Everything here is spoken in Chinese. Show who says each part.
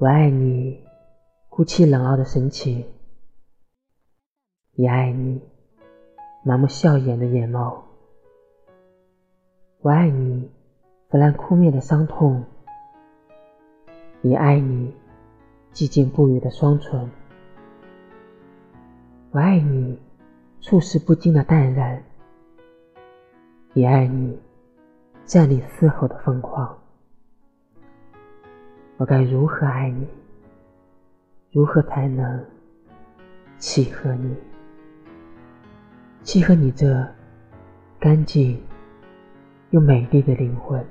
Speaker 1: 我爱你孤寂冷傲的神情，也爱你麻木笑颜的眼眸。我爱你腐烂枯灭的伤痛，也爱你寂静不语的双唇。我爱你处事不惊的淡然，也爱你站立嘶吼的疯狂。我该如何爱你？如何才能契合你？契合你这干净又美丽的灵魂？